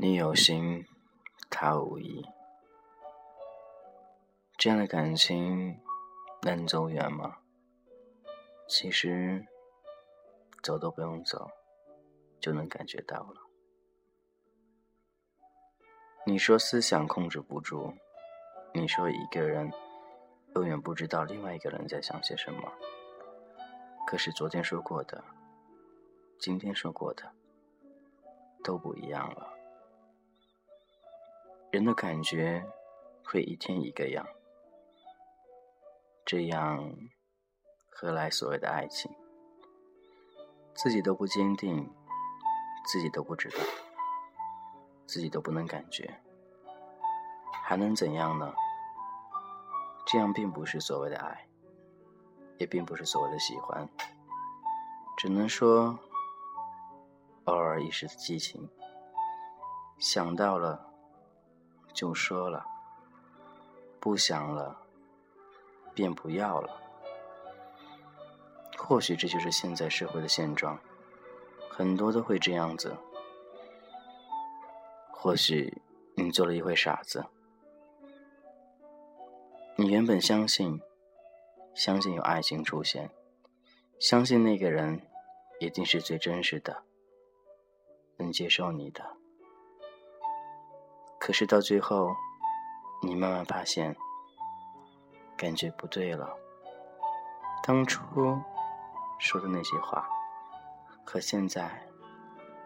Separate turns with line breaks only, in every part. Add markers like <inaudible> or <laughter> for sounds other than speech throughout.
你有心，他无意，这样的感情能走远吗？其实，走都不用走，就能感觉到了。你说思想控制不住，你说一个人永远不知道另外一个人在想些什么。可是昨天说过的，今天说过的，都不一样了。人的感觉会一天一个样，这样何来所谓的爱情？自己都不坚定，自己都不知道，自己都不能感觉，还能怎样呢？这样并不是所谓的爱，也并不是所谓的喜欢，只能说偶尔一时的激情，想到了。就说了，不想了，便不要了。或许这就是现在社会的现状，很多都会这样子。或许你做了一回傻子，原本相信，相信有爱情出现，相信那个人一定是最真实的，能接受你的。可是到最后，你慢慢发现，感觉不对了。当初说的那些话，和现在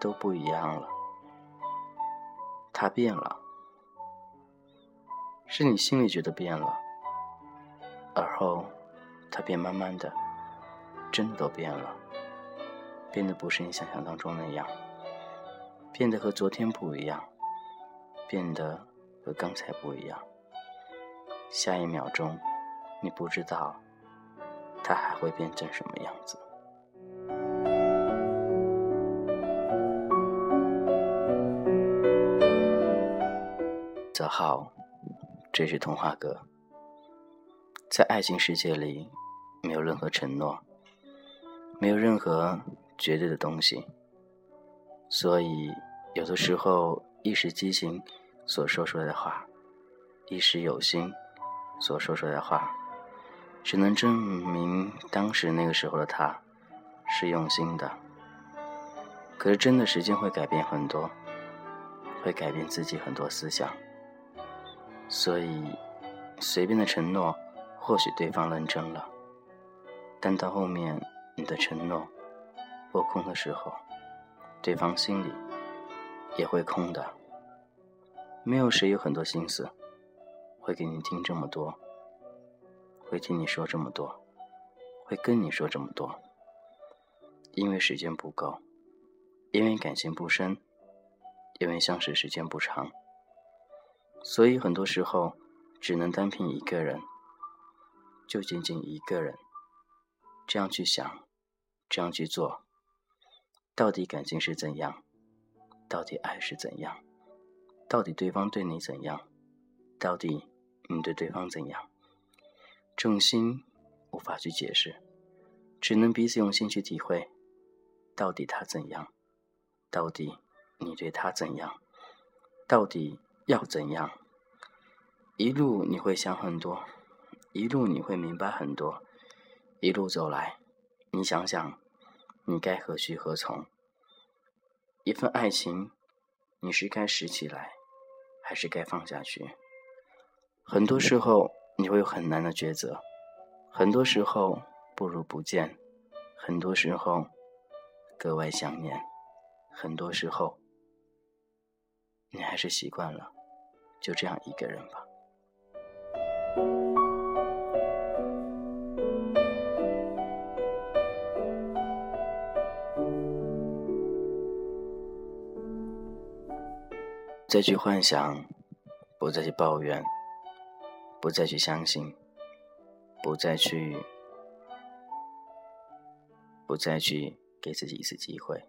都不一样了。他变了，是你心里觉得变了，而后他便慢慢的，真的都变了，变得不是你想象当中那样，变得和昨天不一样。变得和刚才不一样。下一秒钟，你不知道他还会变成什么样子。泽浩，这是童话歌。在爱情世界里，没有任何承诺，没有任何绝对的东西，所以有的时候一时激情。所说出来的话，一时有心所说出来的话，只能证明当时那个时候的他是用心的。可是真的时间会改变很多，会改变自己很多思想。所以，随便的承诺，或许对方认真了，但到后面你的承诺落空的时候，对方心里也会空的。没有谁有很多心思，会给你听这么多，会听你说这么多，会跟你说这么多。因为时间不够，因为感情不深，因为相识时间不长，所以很多时候只能单凭一个人，就仅仅一个人，这样去想，这样去做，到底感情是怎样？到底爱是怎样？到底对方对你怎样？到底你对对方怎样？重心无法去解释，只能彼此用心去体会。到底他怎样？到底你对他怎样？到底要怎样？一路你会想很多，一路你会明白很多，一路走来，你想想，你该何去何从？一份爱情，你是该拾起来。还是该放下去。很多时候你会有很难的抉择，很多时候不如不见，很多时候格外想念，很多时候你还是习惯了就这样一个人吧。再去幻想，不再去抱怨，不再去相信，不再去，不再去给自己一次机会，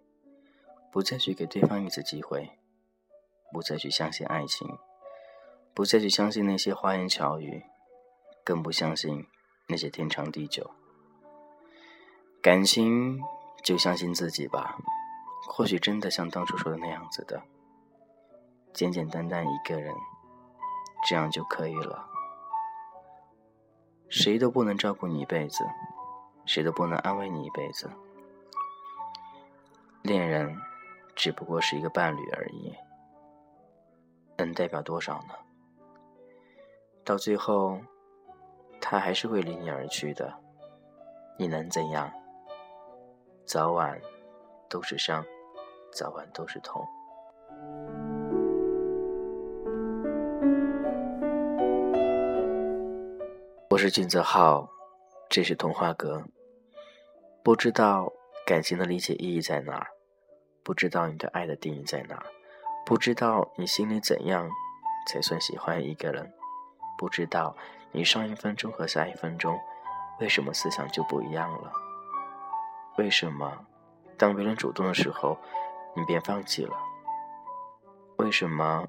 不再去给对方一次机会，不再去相信爱情，不再去相信那些花言巧语，更不相信那些天长地久。感情就相信自己吧，或许真的像当初说的那样子的，简简单单一个人，这样就可以了。谁都不能照顾你一辈子，谁都不能安慰你一辈子。恋人只不过是一个伴侣而已，能代表多少呢？到最后，他还是会离你而去的，你能怎样？早晚都是伤，早晚都是痛。我是俊泽浩，这是童话阁。不知道感情的理解意义在哪儿，不知道你对爱的定义在哪儿，不知道你心里怎样才算喜欢一个人，不知道你上一分钟和下一分钟为什么思想就不一样了？为什么当别人主动的时候你便放弃了？为什么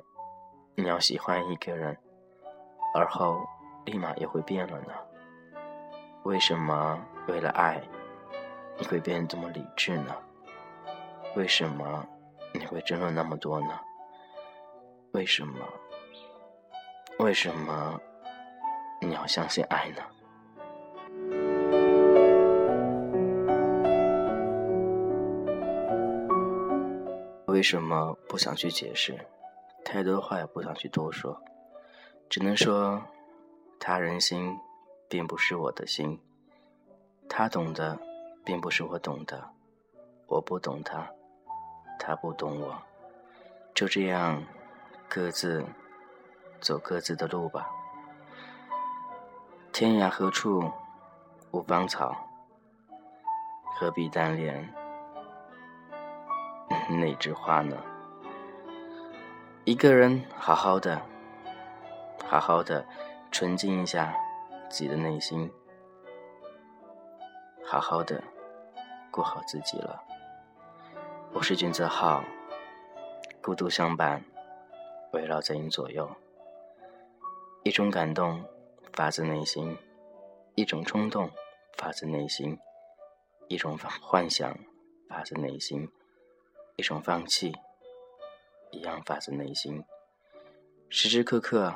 你要喜欢一个人，而后？立马也会变了呢？为什么为了爱，你会变得这么理智呢？为什么你会争论那么多呢？为什么？为什么你要相信爱呢？为什么不想去解释？太多话也不想去多说，只能说。他人心，并不是我的心。他懂的，并不是我懂的。我不懂他，他不懂我。就这样，各自走各自的路吧。天涯何处无芳草？何必单恋 <laughs> 那枝花呢？一个人好好的，好好的。纯净一下自己的内心，好好的过好自己了。我是君泽浩，孤独相伴，围绕在你左右。一种感动发自内心，一种冲动发自内心，一种幻想发自内心，一种放弃一样发自内心。时时刻刻。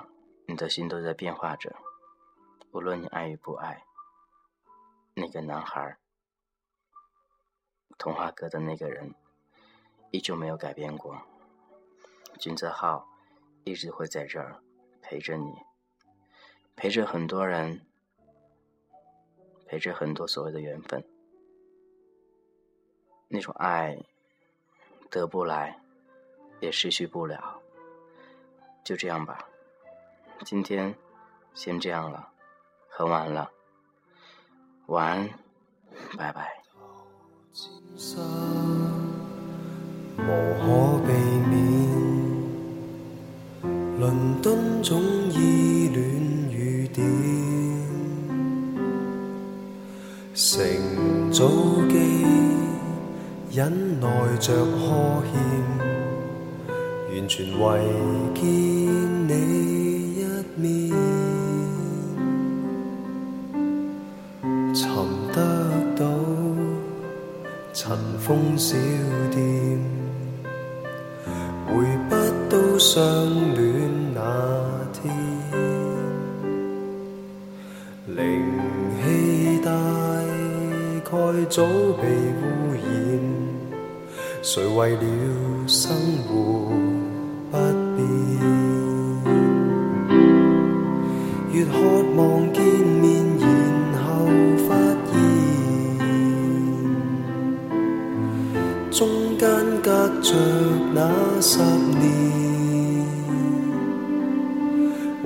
你的心都在变化着，无论你爱与不爱，那个男孩，童话阁的那个人，依旧没有改变过。君泽浩一直会在这儿陪着你，陪着很多人，陪着很多所谓的缘分。那种爱得不来，也失去不了，就这样吧。今天先这样了，很晚了，晚安，拜拜。
无可避免，伦敦总依恋雨点，乘早机忍耐着呵欠，完全为见寻得到尘封小店，回不到相恋那天，灵气大概早被污染，谁为了生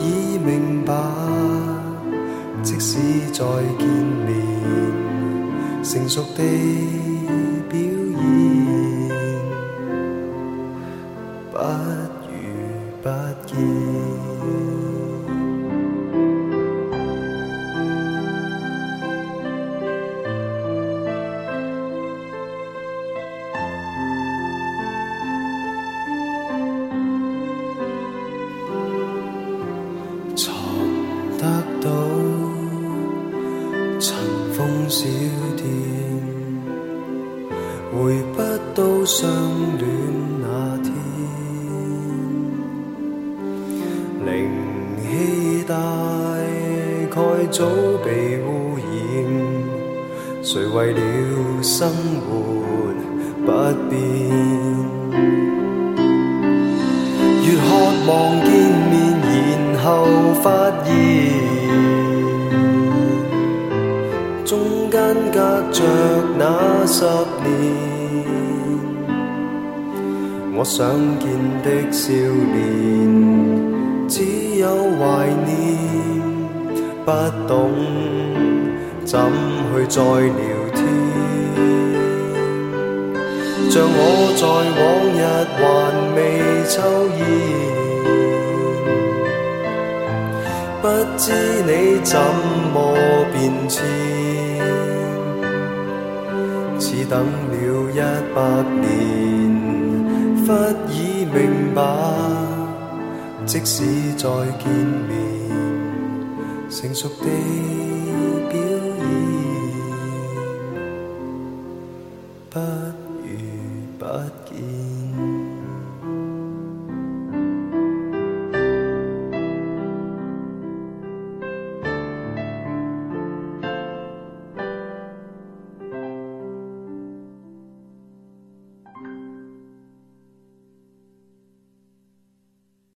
已明白，即使再见面，成熟地灵气大概早被污染，谁为了生活不变？越渴望见面，然后发现中间隔着那十年。我想见的少年，只有怀念，不懂怎去再聊天。像我在往日還未抽烟，不知你怎麼變遷，似等了一百年，忽已明白，即使再见面成熟地表演不如不见。